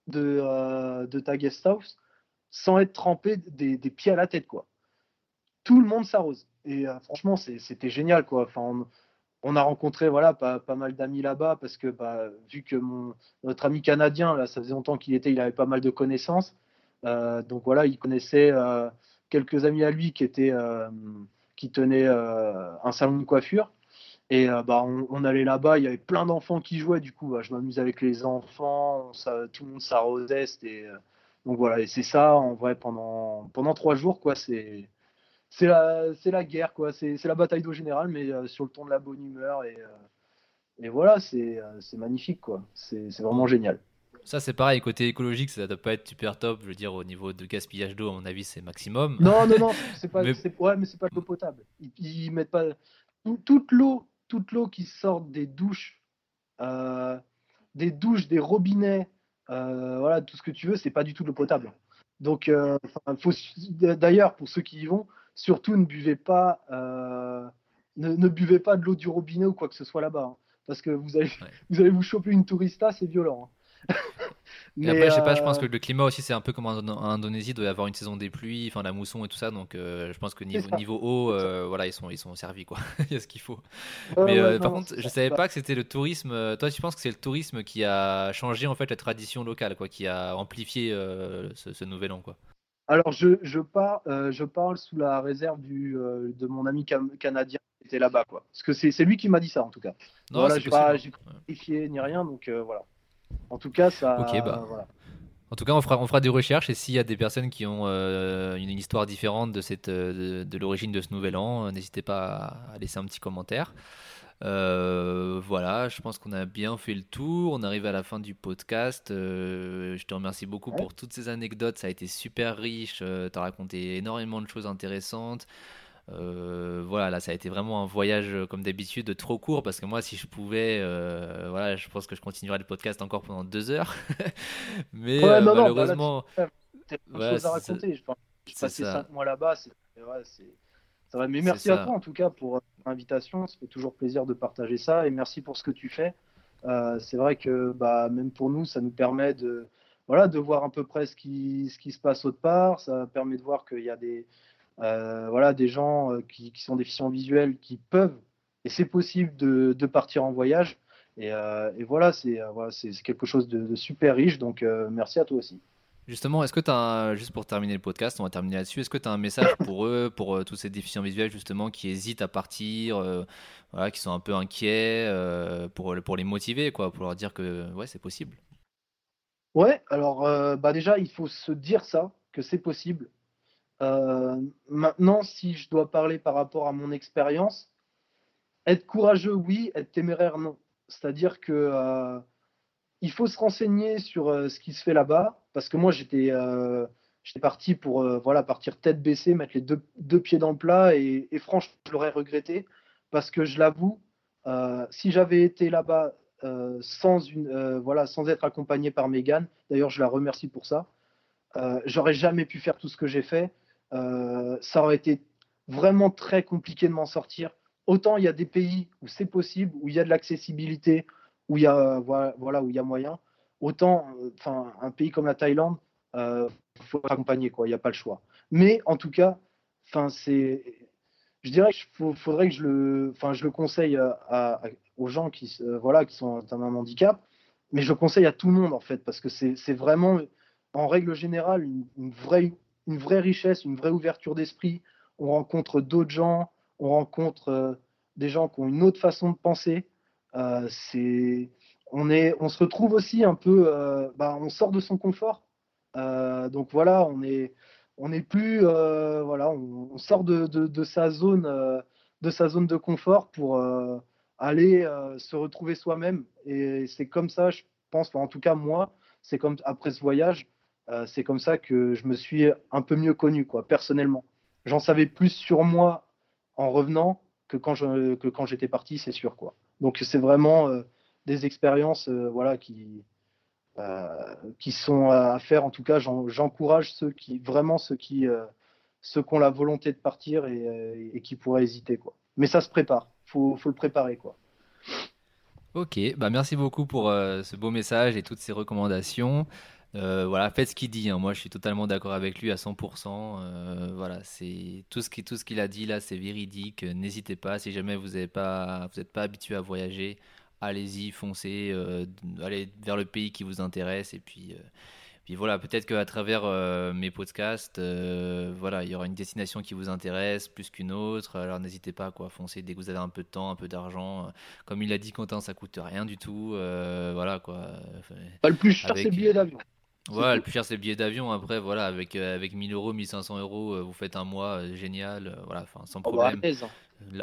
de, euh, de, ta guest house sans être trempé des, des, pieds à la tête, quoi. Tout le monde s'arrose. Et euh, franchement, c'était génial, quoi. Enfin, on, a rencontré voilà pas, pas mal d'amis là-bas parce que bah, vu que notre ami canadien, là, ça faisait longtemps qu'il était, il avait pas mal de connaissances. Euh, donc voilà, il connaissait quelques amis à lui qui étaient qui tenaient un salon de coiffure. Et euh, bah, on, allait là-bas, il y avait plein d'enfants qui jouaient, du coup, bah, je m'amusais avec les enfants, tout le monde s'arrosait. Euh, donc voilà, et c'est ça, en vrai, pendant, pendant trois jours, quoi, c'est. C'est la, la guerre, quoi. C'est, la bataille d'eau générale, mais euh, sur le ton de la bonne humeur. Et, et voilà, c'est, magnifique, quoi. C'est vraiment génial. Ça, c'est pareil, côté écologique, ça doit pas être super top. Je veux dire, au niveau de gaspillage d'eau, à mon avis, c'est maximum. Non, non, non, c'est pas, mais... Ouais, mais c'est pas l'eau potable. Ils, ils mettent pas. Toute l'eau toute l'eau qui sort des douches, euh, des douches, des robinets, euh, voilà, tout ce que tu veux, c'est pas du tout de l'eau potable. Donc, euh, d'ailleurs, pour ceux qui y vont, surtout ne buvez pas, ne, buvez pas de l'eau du robinet ou quoi que ce soit là-bas, hein, parce que vous allez, vous allez vous choper une tourista, c'est violent. Hein. Mais après, je sais pas, je pense euh, que le climat aussi, c'est un peu comme en, Indonésie, il doit y avoir une saison des pluies, enfin la mousson et tout ça, donc euh, je pense que niveau, niveau eau, euh, voilà, ils sont, ils sont servis, quoi. il y a ce qu'il faut. Mais par contre, je savais pas que c'était le tourisme. Toi, tu penses que c'est le tourisme qui a changé en fait la tradition locale, quoi, qui a amplifié ce, nouvel an, quoi? Alors, je, je, je parle sous la réserve du, de mon ami canadien qui était là-bas, quoi. Parce que c'est lui qui m'a dit ça, en tout cas. Non, voilà, j'ai pas vérifié ni rien, donc voilà. En tout cas, ça. Bah. En tout cas, on fera, on fera des recherches et s'il y a des personnes qui ont euh, une, histoire différente de, cette, euh, de, l'origine de ce nouvel an, euh, n'hésitez pas à, laisser un petit commentaire. voilà, je pense qu'on a bien fait le tour. On arrive à la fin du podcast. je te remercie beaucoup pour toutes ces anecdotes. Ça a été super riche. tu as raconté énormément de choses intéressantes. Euh, voilà, là, ça a été vraiment un voyage, euh, comme d'habitude, trop court parce que moi, si je pouvais, euh, voilà, je pense que je continuerais le podcast encore pendant deux heures. Mais malheureusement. ouais, à raconter. Je, passé cinq mois là-bas. Ouais, Mais merci à toi en tout cas pour l'invitation. Ça fait toujours plaisir de partager ça et merci pour ce que tu fais. c'est vrai que bah, même pour nous, ça nous permet de, voilà, de voir à peu près ce qui, ce qui se passe autre part. Ça permet de voir qu'il y a des, voilà, des gens euh, qui, sont déficients visuels qui peuvent, et c'est possible de, partir en voyage. Et, euh, voilà, c'est quelque chose de, super riche. Donc merci à toi aussi. Justement, est-ce que tu as, juste pour terminer le podcast, on va terminer là-dessus, est-ce que tu as un message pour eux, pour tous ces déficients visuels justement qui hésitent à partir, voilà, qui sont un peu inquiets, pour, pour les motiver, quoi, pour leur dire que ouais, c'est possible? Ouais, alors bah déjà, il faut se dire ça, que c'est possible. Maintenant, si je dois parler par rapport à mon expérience, être courageux, oui, être téméraire, non. C'est-à-dire que il faut se renseigner sur ce qui se fait là-bas, parce que moi, j'étais parti pour voilà, partir tête baissée, mettre les deux, pieds dans le plat, et, franchement, je l'aurais regretté, parce que je l'avoue, si j'avais été là-bas euh, sans, euh, voilà, sans être accompagné par Megan. D'ailleurs, je la remercie pour ça. Euh, j'aurais jamais pu faire tout ce que j'ai fait. Ça aurait été vraiment très compliqué de m'en sortir. Autant il y a des pays où c'est possible, où il y a de l'accessibilité, où il y a voilà, où il y a moyen. Autant, enfin, un pays comme la Thaïlande, il faut accompagner quoi. Il n'y a pas le choix. Mais en tout cas, enfin, c'est je dirais qu'il faudrait que je le, enfin, je le conseille à, aux gens qui, voilà, qui sont atteints d'un handicap, mais je conseille à tout le monde en fait, parce que c'est vraiment, en règle générale, une, vraie, une vraie richesse, une vraie ouverture d'esprit. On rencontre d'autres gens, on rencontre euh, des gens qui ont une autre façon de penser. Euh, c'est, on, est, on se retrouve aussi un peu, euh, bah, on sort de son confort. donc voilà, on est, on n'est plus, voilà, on, sort de, sa zone, de sa zone de confort pour aller se retrouver soi-même. Et c'est comme ça, je pense, en tout cas moi, c'est comme après ce voyage, euh, c'est comme ça que je me suis un peu mieux connu, quoi, personnellement. J'en savais plus sur moi en revenant que quand j'étais parti, c'est sûr, quoi. Donc c'est vraiment euh, des expériences, voilà, qui sont à faire. En tout cas, j'encourage ceux qui vraiment ceux qui ceux qui ont la volonté de partir et, qui pourraient hésiter, quoi. Mais ça se prépare faut, faut le préparer quoi. Ok, bah merci beaucoup pour euh, ce beau message et toutes ces recommandations. Euh, voilà, faites ce qu'il dit. Hein. Moi, je suis totalement d'accord avec lui à 100%. Euh, voilà, c'est tout ce qui, tout ce qu'il a dit là, c'est véridique. N'hésitez pas. Si jamais vous n'êtes pas, vous pas habitué à voyager, allez-y, foncez, allez vers le pays qui vous intéresse et puis puis voilà, peut-être qu'à travers euh, mes podcasts, euh, voilà, il y aura une destination qui vous intéresse plus qu'une autre. Alors n'hésitez pas quoi, foncer dès que vous avez un peu de temps, un peu d'argent. Comme il a dit Quentin, ça coûte rien du tout. Euh, voilà quoi. Pas le plus cher, c'est le billet d'avion. Ouais, le plus cher c'est le billet d'avion. Après, voilà, avec, avec 1000 euros, 1500 euros, vous faites un mois génial, voilà, enfin sans problème.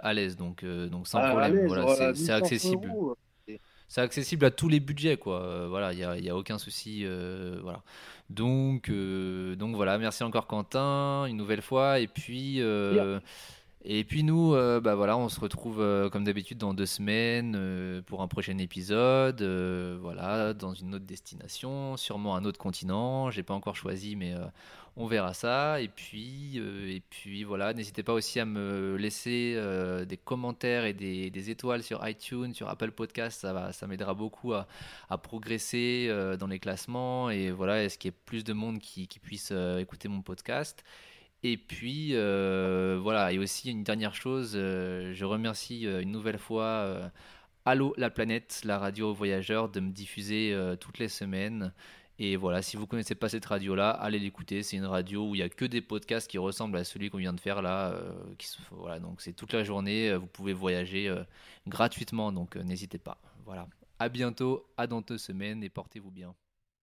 à l'aise. donc, donc sans ah, problème. Voilà, c'est accessible c'est accessible à tous les budgets, quoi. Euh, voilà, il n'y a, y a, aucun souci. Euh, voilà. Donc, euh, donc voilà, merci encore Quentin, une nouvelle fois. Et puis, et puis nous, bah voilà, on se retrouve comme d'habitude dans deux semaines pour un prochain épisode. voilà, dans une autre destination, sûrement un autre continent. J'ai pas encore choisi, mais on verra ça. Et puis, euh, et puis voilà, n'hésitez pas aussi à me laisser euh, des commentaires et des, étoiles sur iTunes, sur Apple Podcast. Ça, m'aidera beaucoup à, progresser euh, dans les classements et voilà, est-ce qu'il y ait plus de monde qui puisse écouter mon podcast? Et puis voilà, et aussi une dernière chose, je remercie une nouvelle fois Allo la planète, la radio voyageur, de me diffuser toutes les semaines. Et voilà, si vous connaissez pas cette radio-là, allez l'écouter. C'est une radio où il y a que des podcasts qui ressemblent à celui qu'on vient de faire là. Euh, voilà, donc c'est toute la journée. Euh, vous pouvez voyager euh, gratuitement, donc n'hésitez pas. Voilà. À bientôt, à dans deux semaines et portez-vous bien.